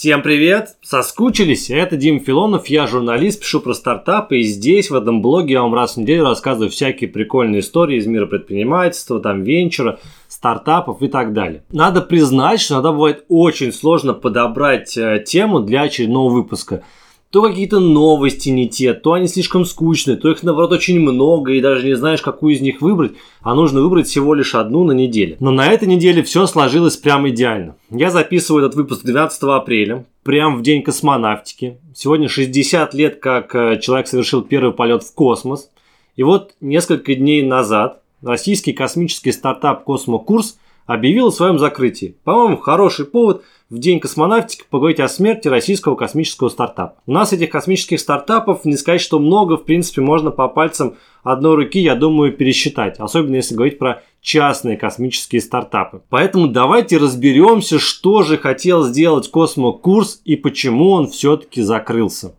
Всем привет! Соскучились? Это Дим Филонов, я журналист, пишу про стартапы, и здесь, в этом блоге, я вам раз в неделю рассказываю всякие прикольные истории из мира предпринимательства, там, венчура, стартапов и так далее. Надо признать, что иногда бывает очень сложно подобрать э, тему для очередного выпуска – то какие-то новости не те, то они слишком скучные, то их, наоборот, очень много, и даже не знаешь, какую из них выбрать, а нужно выбрать всего лишь одну на неделе. Но на этой неделе все сложилось прям идеально. Я записываю этот выпуск 12 апреля, прям в день космонавтики. Сегодня 60 лет, как э, человек совершил первый полет в космос. И вот несколько дней назад российский космический стартап «Космокурс» объявил о своем закрытии. По-моему, хороший повод – в день космонавтики поговорить о смерти российского космического стартапа. У нас этих космических стартапов не сказать, что много, в принципе, можно по пальцам одной руки, я думаю, пересчитать. Особенно если говорить про частные космические стартапы. Поэтому давайте разберемся, что же хотел сделать Космокурс и почему он все-таки закрылся.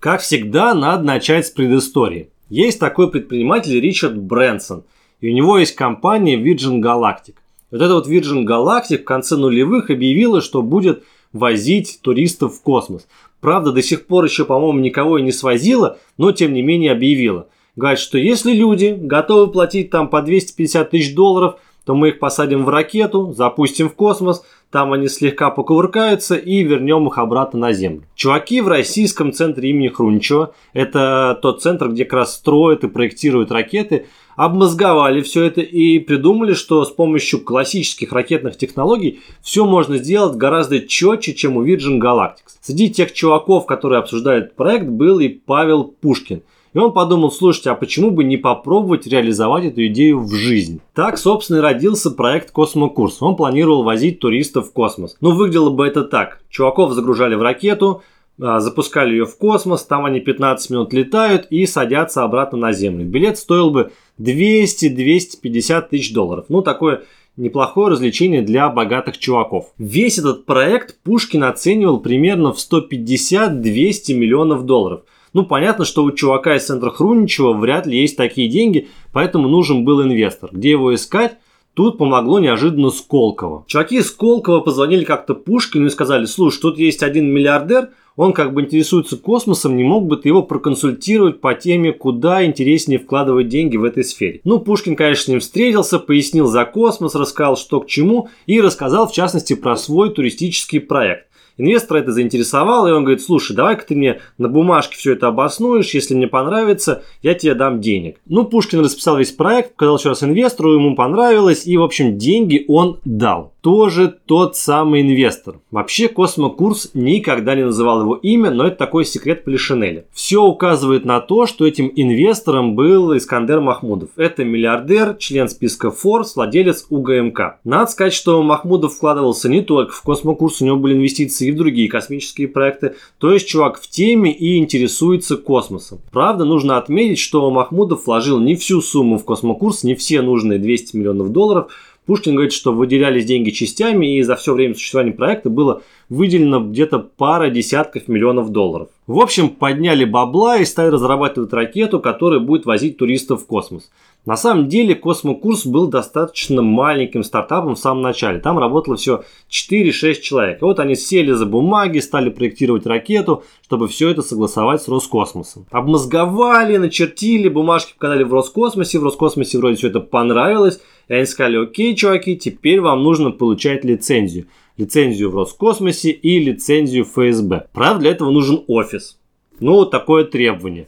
Как всегда, надо начать с предыстории. Есть такой предприниматель Ричард Брэнсон – и у него есть компания Virgin Galactic. Вот эта вот Virgin Galactic в конце нулевых объявила, что будет возить туристов в космос. Правда, до сих пор еще, по-моему, никого и не свозила, но тем не менее объявила. Говорит, что если люди готовы платить там по 250 тысяч долларов, то мы их посадим в ракету, запустим в космос, там они слегка покувыркаются и вернем их обратно на Землю. Чуваки в российском центре имени Хрунчева, это тот центр, где как раз строят и проектируют ракеты, обмозговали все это и придумали, что с помощью классических ракетных технологий все можно сделать гораздо четче, чем у Virgin Galactic. Среди тех чуваков, которые обсуждают проект, был и Павел Пушкин. И он подумал, слушайте, а почему бы не попробовать реализовать эту идею в жизнь? Так, собственно, и родился проект Космокурс. Он планировал возить туристов в космос. Но выглядело бы это так. Чуваков загружали в ракету, а, запускали ее в космос, там они 15 минут летают и садятся обратно на Землю. Билет стоил бы 200-250 тысяч долларов. Ну, такое неплохое развлечение для богатых чуваков. Весь этот проект Пушкин оценивал примерно в 150-200 миллионов долларов. Ну, понятно, что у чувака из центра Хруничева вряд ли есть такие деньги, поэтому нужен был инвестор. Где его искать? Тут помогло неожиданно Сколково. Чуваки из Сколково позвонили как-то Пушкину и сказали, слушай, тут есть один миллиардер, он как бы интересуется космосом, не мог бы ты его проконсультировать по теме, куда интереснее вкладывать деньги в этой сфере. Ну, Пушкин, конечно, с ним встретился, пояснил за космос, рассказал, что к чему, и рассказал, в частности, про свой туристический проект. Инвестора это заинтересовало, и он говорит, слушай, давай-ка ты мне на бумажке все это обоснуешь, если мне понравится, я тебе дам денег. Ну, Пушкин расписал весь проект, показал еще раз инвестору, ему понравилось, и, в общем, деньги он дал тоже тот самый инвестор. Вообще Космокурс никогда не называл его имя, но это такой секрет Полишинеля. Все указывает на то, что этим инвестором был Искандер Махмудов. Это миллиардер, член списка Forbes, владелец УГМК. Надо сказать, что Махмудов вкладывался не только в Космокурс, у него были инвестиции и в другие космические проекты. То есть чувак в теме и интересуется космосом. Правда, нужно отметить, что Махмудов вложил не всю сумму в Космокурс, не все нужные 200 миллионов долларов, Пушкин говорит, что выделялись деньги частями, и за все время существования проекта было выделено где-то пара десятков миллионов долларов. В общем, подняли бабла и стали разрабатывать ракету, которая будет возить туристов в космос. На самом деле Космокурс был достаточно маленьким стартапом в самом начале. Там работало все 4-6 человек. И вот они сели за бумаги, стали проектировать ракету, чтобы все это согласовать с Роскосмосом. Обмозговали, начертили, бумажки показали в Роскосмосе. В Роскосмосе вроде все это понравилось. И они сказали, окей, чуваки, теперь вам нужно получать лицензию. Лицензию в Роскосмосе и лицензию ФСБ. Правда, для этого нужен офис. Ну, вот такое требование.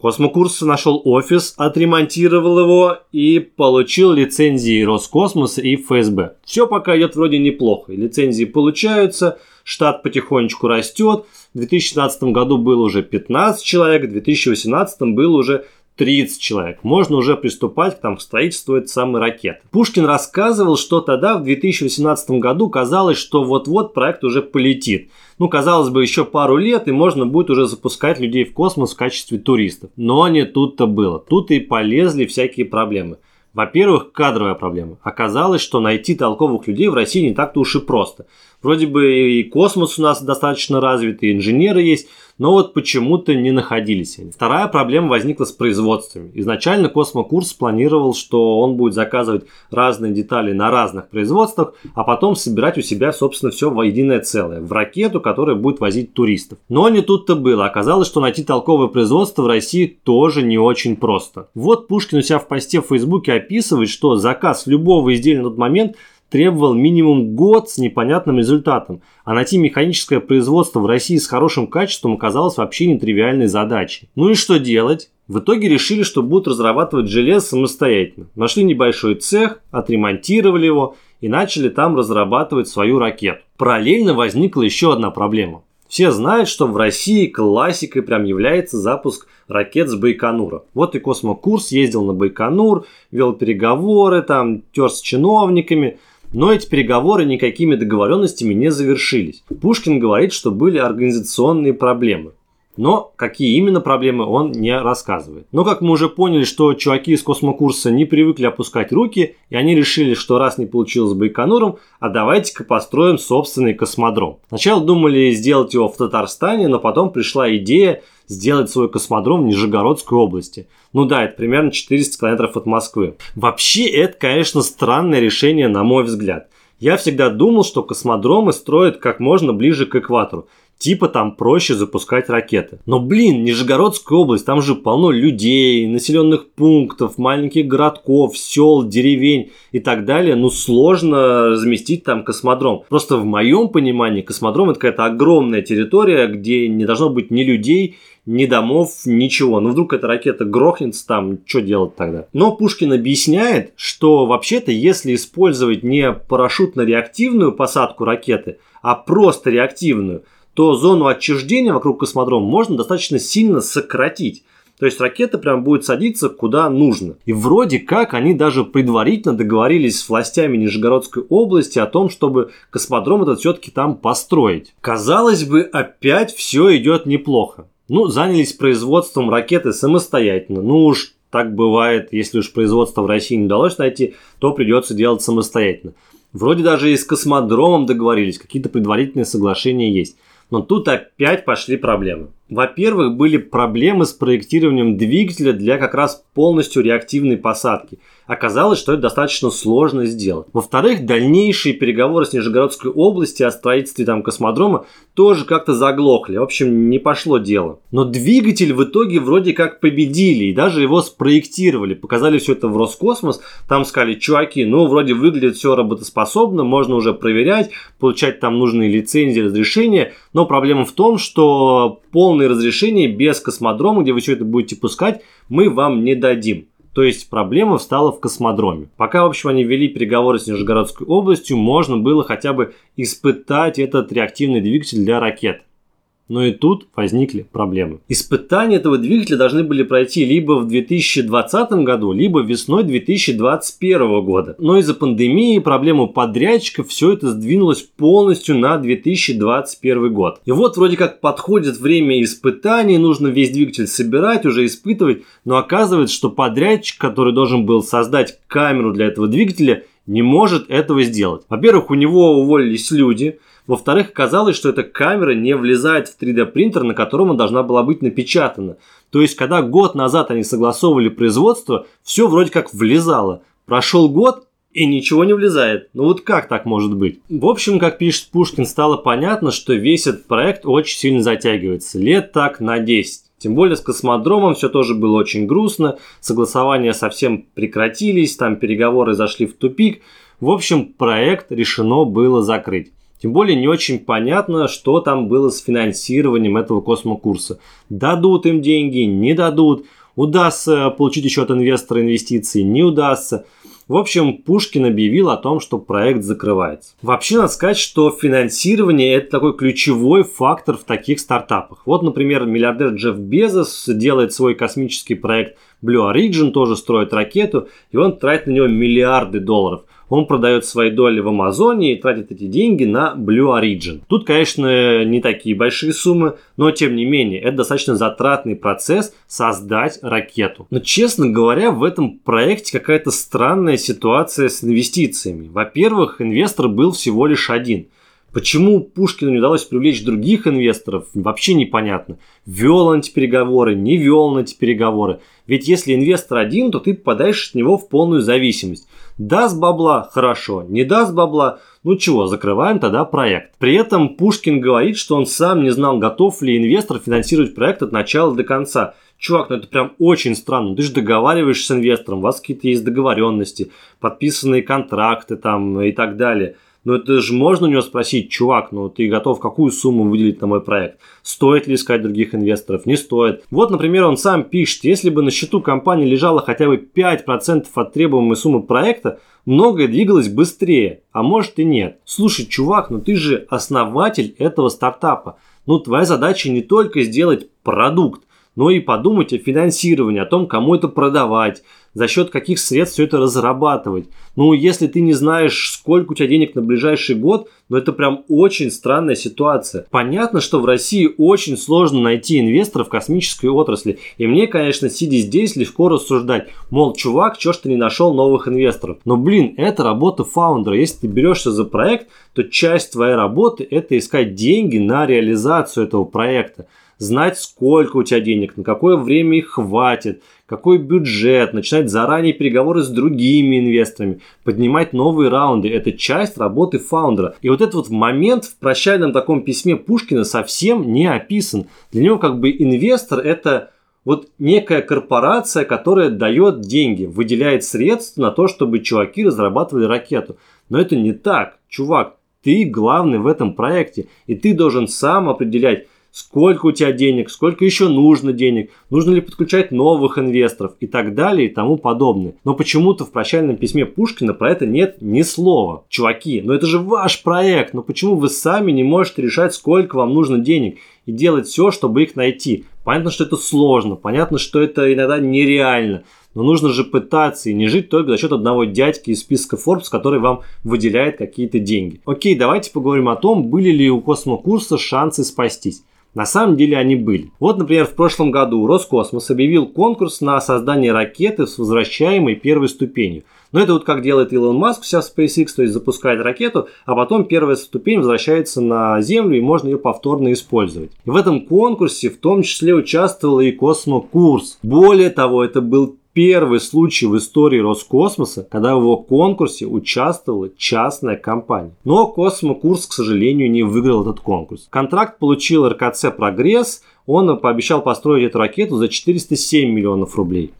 Космокурс нашел офис, отремонтировал его и получил лицензии Роскосмоса и ФСБ. Все пока идет вроде неплохо. Лицензии получаются, штат потихонечку растет. В 2017 году было уже 15 человек, в 2018 было уже 30 человек. Можно уже приступать там, к строительству этой самой ракеты. Пушкин рассказывал, что тогда, в 2018 году, казалось, что вот-вот проект уже полетит. Ну, казалось бы, еще пару лет, и можно будет уже запускать людей в космос в качестве туристов. Но не тут-то было. Тут и полезли всякие проблемы. Во-первых, кадровая проблема. Оказалось, что найти толковых людей в России не так-то уж и просто. Вроде бы и космос у нас достаточно развит, и инженеры есть, но вот почему-то не находились они. Вторая проблема возникла с производствами. Изначально Космокурс планировал, что он будет заказывать разные детали на разных производствах, а потом собирать у себя, собственно, все в единое целое, в ракету, которая будет возить туристов. Но не тут-то было. Оказалось, что найти толковое производство в России тоже не очень просто. Вот Пушкин у себя в посте в Фейсбуке описывает, что заказ любого изделия на тот момент требовал минимум год с непонятным результатом, а найти механическое производство в России с хорошим качеством оказалось вообще нетривиальной задачей. Ну и что делать? В итоге решили, что будут разрабатывать железо самостоятельно. Нашли небольшой цех, отремонтировали его и начали там разрабатывать свою ракету. Параллельно возникла еще одна проблема. Все знают, что в России классикой прям является запуск ракет с Байконура. Вот и Космокурс ездил на Байконур, вел переговоры, там тер с чиновниками. Но эти переговоры никакими договоренностями не завершились. Пушкин говорит, что были организационные проблемы. Но какие именно проблемы он не рассказывает. Но как мы уже поняли, что чуваки из космокурса не привыкли опускать руки, и они решили, что раз не получилось с Байконуром, а давайте-ка построим собственный космодром. Сначала думали сделать его в Татарстане, но потом пришла идея сделать свой космодром в Нижегородской области. Ну да, это примерно 400 километров от Москвы. Вообще, это, конечно, странное решение, на мой взгляд. Я всегда думал, что космодромы строят как можно ближе к экватору. Типа там проще запускать ракеты. Но блин, Нижегородская область, там же полно людей, населенных пунктов, маленьких городков, сел, деревень и так далее. Ну сложно разместить там космодром. Просто в моем понимании космодром это какая-то огромная территория, где не должно быть ни людей, ни домов, ничего. Ну вдруг эта ракета грохнется там, что делать тогда? Но Пушкин объясняет, что вообще-то если использовать не парашютно-реактивную посадку ракеты, а просто реактивную, то зону отчуждения вокруг космодрома можно достаточно сильно сократить. То есть ракета прям будет садиться куда нужно. И вроде как они даже предварительно договорились с властями Нижегородской области о том, чтобы космодром этот все-таки там построить. Казалось бы, опять все идет неплохо. Ну, занялись производством ракеты самостоятельно. Ну уж так бывает, если уж производство в России не удалось найти, то придется делать самостоятельно. Вроде даже и с космодромом договорились, какие-то предварительные соглашения есть. Но тут опять пошли проблемы. Во-первых, были проблемы с проектированием двигателя для как раз полностью реактивной посадки. Оказалось, что это достаточно сложно сделать. Во-вторых, дальнейшие переговоры с Нижегородской областью о строительстве там космодрома тоже как-то заглохли. В общем, не пошло дело. Но двигатель в итоге вроде как победили и даже его спроектировали. Показали все это в Роскосмос. Там сказали, чуваки, ну вроде выглядит все работоспособно, можно уже проверять, получать там нужные лицензии, разрешения. Но проблема в том, что полное разрешение без космодрома, где вы все это будете пускать, мы вам не дадим. То есть проблема встала в космодроме. Пока, в общем, они вели переговоры с Нижегородской областью, можно было хотя бы испытать этот реактивный двигатель для ракет. Но и тут возникли проблемы. Испытания этого двигателя должны были пройти либо в 2020 году, либо весной 2021 года. Но из-за пандемии и проблемы подрядчиков все это сдвинулось полностью на 2021 год. И вот вроде как подходит время испытаний, нужно весь двигатель собирать, уже испытывать, но оказывается, что подрядчик, который должен был создать камеру для этого двигателя, не может этого сделать. Во-первых, у него уволились люди, во-вторых, оказалось, что эта камера не влезает в 3D принтер, на котором она должна была быть напечатана. То есть, когда год назад они согласовывали производство, все вроде как влезало. Прошел год, и ничего не влезает. Ну вот как так может быть? В общем, как пишет Пушкин, стало понятно, что весь этот проект очень сильно затягивается. Лет так на 10. Тем более с космодромом все тоже было очень грустно, согласования совсем прекратились, там переговоры зашли в тупик. В общем, проект решено было закрыть. Тем более не очень понятно, что там было с финансированием этого космокурса. Дадут им деньги, не дадут, удастся получить еще от инвестора инвестиции, не удастся. В общем, Пушкин объявил о том, что проект закрывается. Вообще, надо сказать, что финансирование – это такой ключевой фактор в таких стартапах. Вот, например, миллиардер Джефф Безос делает свой космический проект Blue Origin, тоже строит ракету, и он тратит на него миллиарды долларов – он продает свои доли в Амазоне и тратит эти деньги на Blue Origin. Тут, конечно, не такие большие суммы, но тем не менее, это достаточно затратный процесс создать ракету. Но, честно говоря, в этом проекте какая-то странная ситуация с инвестициями. Во-первых, инвестор был всего лишь один. Почему Пушкину не удалось привлечь других инвесторов, вообще непонятно. Вел он эти переговоры, не вел он эти переговоры. Ведь если инвестор один, то ты попадаешь от него в полную зависимость. Даст бабла – хорошо, не даст бабла – ну чего, закрываем тогда проект. При этом Пушкин говорит, что он сам не знал, готов ли инвестор финансировать проект от начала до конца. Чувак, ну это прям очень странно. Ты же договариваешься с инвестором, у вас какие-то есть договоренности, подписанные контракты там и так далее – но это же можно у него спросить, чувак, ну ты готов какую сумму выделить на мой проект? Стоит ли искать других инвесторов? Не стоит. Вот, например, он сам пишет, если бы на счету компании лежало хотя бы 5% от требуемой суммы проекта, многое двигалось быстрее, а может и нет. Слушай, чувак, ну ты же основатель этого стартапа. Ну твоя задача не только сделать продукт, но и подумать о финансировании, о том, кому это продавать, за счет каких средств все это разрабатывать. Ну, если ты не знаешь, сколько у тебя денег на ближайший год, ну это прям очень странная ситуация. Понятно, что в России очень сложно найти инвесторов в космической отрасли. И мне, конечно, сидя здесь, легко рассуждать. Мол, чувак, чё ж ты не нашел новых инвесторов? Но, блин, это работа фаундера. Если ты берешься за проект, то часть твоей работы это искать деньги на реализацию этого проекта знать, сколько у тебя денег, на какое время их хватит, какой бюджет, начинать заранее переговоры с другими инвесторами, поднимать новые раунды. Это часть работы фаундера. И вот этот вот момент в прощальном таком письме Пушкина совсем не описан. Для него как бы инвестор это вот некая корпорация, которая дает деньги, выделяет средства на то, чтобы чуваки разрабатывали ракету. Но это не так. Чувак, ты главный в этом проекте, и ты должен сам определять, сколько у тебя денег, сколько еще нужно денег, нужно ли подключать новых инвесторов и так далее и тому подобное. Но почему-то в прощальном письме Пушкина про это нет ни слова. Чуваки, но это же ваш проект, но почему вы сами не можете решать, сколько вам нужно денег и делать все, чтобы их найти? Понятно, что это сложно, понятно, что это иногда нереально, но нужно же пытаться и не жить только за счет одного дядьки из списка Forbes, который вам выделяет какие-то деньги. Окей, давайте поговорим о том, были ли у космокурса шансы спастись. На самом деле они были. Вот, например, в прошлом году Роскосмос объявил конкурс на создание ракеты с возвращаемой первой ступенью. Но это вот как делает Илон Маск сейчас в SpaceX, то есть запускает ракету, а потом первая ступень возвращается на Землю и можно ее повторно использовать. И в этом конкурсе в том числе участвовал и Космокурс. Более того, это был первый случай в истории Роскосмоса, когда в его конкурсе участвовала частная компания. Но Космокурс, к сожалению, не выиграл этот конкурс. Контракт получил РКЦ «Прогресс», он пообещал построить эту ракету за 407 миллионов рублей.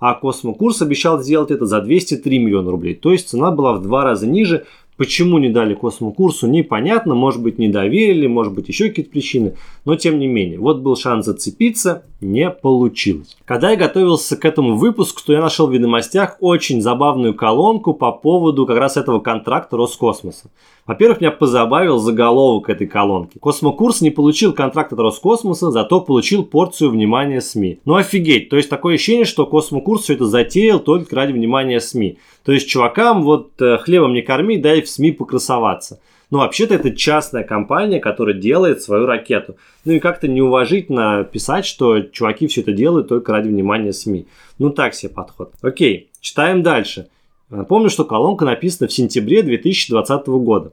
А Космокурс обещал сделать это за 203 миллиона рублей. То есть цена была в два раза ниже, Почему не дали космокурсу, непонятно, может быть не доверили, может быть еще какие-то причины, но тем не менее, вот был шанс зацепиться, не получилось. Когда я готовился к этому выпуску, то я нашел в ведомостях очень забавную колонку по поводу как раз этого контракта Роскосмоса. Во-первых, меня позабавил заголовок этой колонки. Космокурс не получил контракт от Роскосмоса, зато получил порцию внимания СМИ. Ну офигеть, то есть такое ощущение, что Космокурс все это затеял только ради внимания СМИ. То есть чувакам вот э, хлебом не корми, дай в СМИ покрасоваться. Ну, вообще-то это частная компания, которая делает свою ракету. Ну и как-то неуважительно писать, что чуваки все это делают только ради внимания СМИ. Ну так себе подход. Окей, читаем дальше. Напомню, что колонка написана в сентябре 2020 года.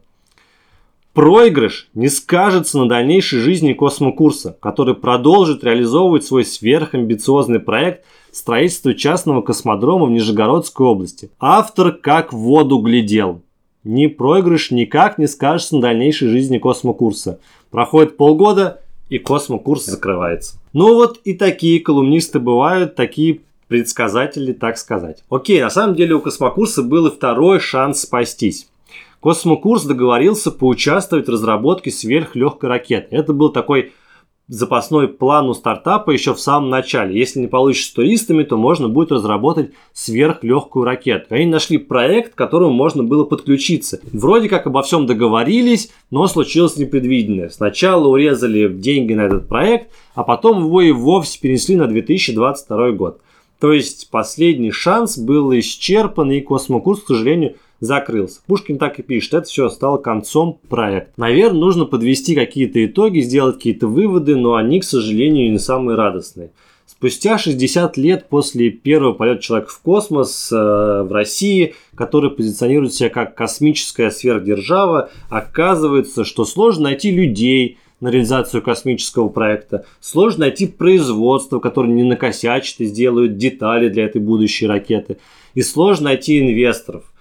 Проигрыш не скажется на дальнейшей жизни космокурса, который продолжит реализовывать свой сверхамбициозный проект строительства частного космодрома в Нижегородской области. Автор как в воду глядел. Ни проигрыш никак не скажется на дальнейшей жизни космокурса. Проходит полгода, и космокурс закрывается. Ну вот и такие колумнисты бывают, такие предсказатели, так сказать. Окей, на самом деле у космокурса был и второй шанс спастись. Космокурс договорился поучаствовать в разработке сверхлегкой ракеты. Это был такой запасной план у стартапа еще в самом начале. Если не получится с туристами, то можно будет разработать сверхлегкую ракету. Они нашли проект, к которому можно было подключиться. Вроде как обо всем договорились, но случилось непредвиденное. Сначала урезали деньги на этот проект, а потом его и вовсе перенесли на 2022 год. То есть последний шанс был исчерпан, и космокурс, к сожалению, закрылся. Пушкин так и пишет, это все стало концом проекта. Наверное, нужно подвести какие-то итоги, сделать какие-то выводы, но они, к сожалению, не самые радостные. Спустя 60 лет после первого полета человека в космос э, в России, который позиционирует себя как космическая сверхдержава, оказывается, что сложно найти людей, на реализацию космического проекта. Сложно найти производство, которое не накосячит и сделают детали для этой будущей ракеты. И сложно найти инвесторов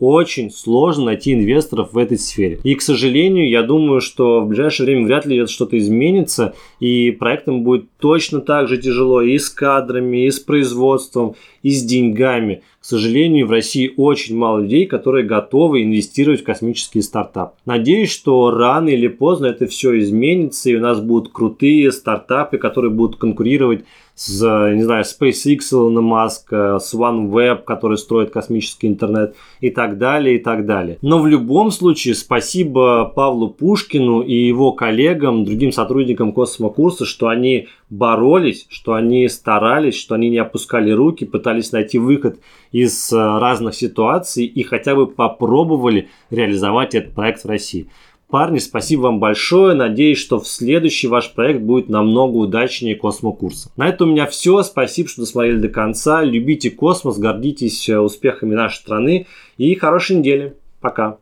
очень сложно найти инвесторов в этой сфере. И, к сожалению, я думаю, что в ближайшее время вряд ли это что-то изменится, и проектам будет точно так же тяжело и с кадрами, и с производством, и с деньгами. К сожалению, в России очень мало людей, которые готовы инвестировать в космический стартап. Надеюсь, что рано или поздно это все изменится, и у нас будут крутые стартапы, которые будут конкурировать с, не знаю, SpaceX Илона Маска, с OneWeb, который строит космический интернет и так далее, и так далее. Но в любом случае, спасибо Павлу Пушкину и его коллегам, другим сотрудникам космокурса, что они боролись, что они старались, что они не опускали руки, пытались найти выход из э, разных ситуаций и хотя бы попробовали реализовать этот проект в России. Парни, спасибо вам большое. Надеюсь, что в следующий ваш проект будет намного удачнее космокурса. На этом у меня все. Спасибо, что досмотрели до конца. Любите космос, гордитесь э, успехами нашей страны и хорошей недели. Пока.